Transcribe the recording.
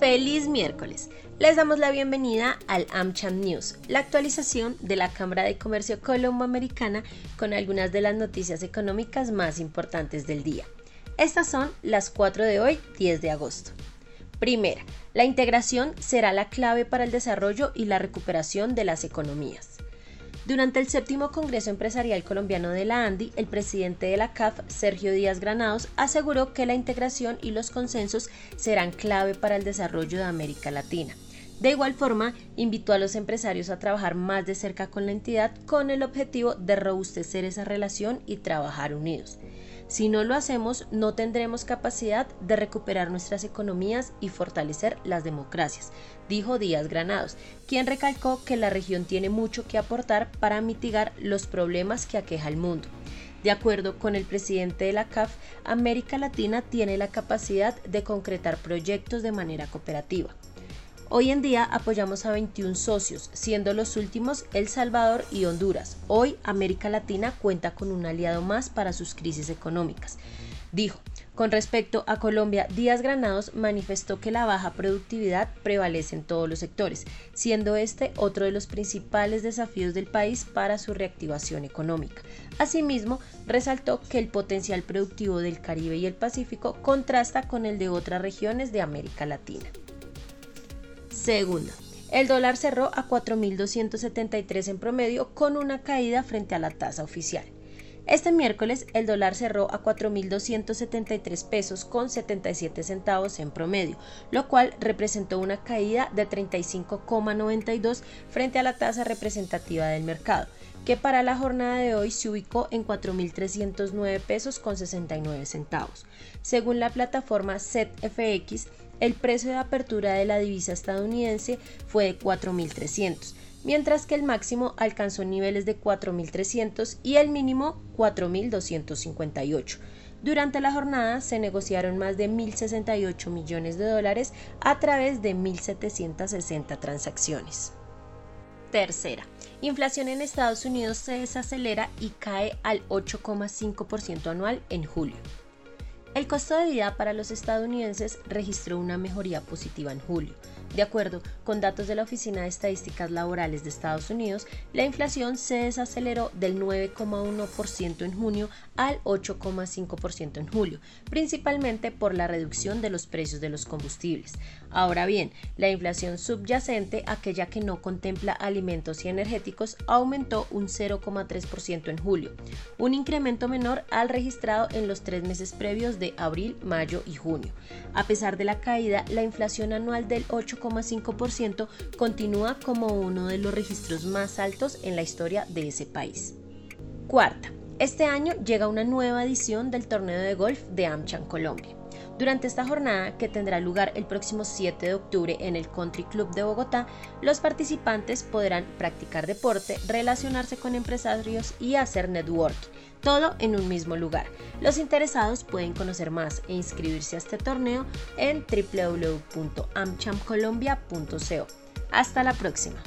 Feliz miércoles. Les damos la bienvenida al AmCham News, la actualización de la Cámara de Comercio Colombo-Americana con algunas de las noticias económicas más importantes del día. Estas son las 4 de hoy, 10 de agosto. Primera, la integración será la clave para el desarrollo y la recuperación de las economías. Durante el séptimo Congreso Empresarial Colombiano de la ANDI, el presidente de la CAF, Sergio Díaz Granados, aseguró que la integración y los consensos serán clave para el desarrollo de América Latina. De igual forma, invitó a los empresarios a trabajar más de cerca con la entidad con el objetivo de robustecer esa relación y trabajar unidos. Si no lo hacemos, no tendremos capacidad de recuperar nuestras economías y fortalecer las democracias, dijo Díaz Granados, quien recalcó que la región tiene mucho que aportar para mitigar los problemas que aqueja el mundo. De acuerdo con el presidente de la CAF, América Latina tiene la capacidad de concretar proyectos de manera cooperativa. Hoy en día apoyamos a 21 socios, siendo los últimos El Salvador y Honduras. Hoy América Latina cuenta con un aliado más para sus crisis económicas. Dijo, con respecto a Colombia, Díaz Granados manifestó que la baja productividad prevalece en todos los sectores, siendo este otro de los principales desafíos del país para su reactivación económica. Asimismo, resaltó que el potencial productivo del Caribe y el Pacífico contrasta con el de otras regiones de América Latina. Segundo, el dólar cerró a 4.273 en promedio con una caída frente a la tasa oficial. Este miércoles el dólar cerró a 4.273 pesos con 77 centavos en promedio, lo cual representó una caída de 35,92 frente a la tasa representativa del mercado, que para la jornada de hoy se ubicó en 4.309 pesos con 69 centavos. Según la plataforma ZFX, el precio de apertura de la divisa estadounidense fue de 4.300, mientras que el máximo alcanzó niveles de 4.300 y el mínimo 4.258. Durante la jornada se negociaron más de 1.068 millones de dólares a través de 1.760 transacciones. Tercera, inflación en Estados Unidos se desacelera y cae al 8,5% anual en julio. El costo de vida para los estadounidenses registró una mejoría positiva en julio. De acuerdo con datos de la Oficina de Estadísticas Laborales de Estados Unidos, la inflación se desaceleró del 9,1% en junio al 8,5% en julio, principalmente por la reducción de los precios de los combustibles. Ahora bien, la inflación subyacente, aquella que no contempla alimentos y energéticos, aumentó un 0,3% en julio, un incremento menor al registrado en los tres meses previos de abril, mayo y junio. A pesar de la caída, la inflación anual del 8,5% continúa como uno de los registros más altos en la historia de ese país. Cuarta, este año llega una nueva edición del torneo de golf de AmCham Colombia. Durante esta jornada, que tendrá lugar el próximo 7 de octubre en el Country Club de Bogotá, los participantes podrán practicar deporte, relacionarse con empresarios y hacer networking, todo en un mismo lugar. Los interesados pueden conocer más e inscribirse a este torneo en www.amchamcolombia.co. Hasta la próxima.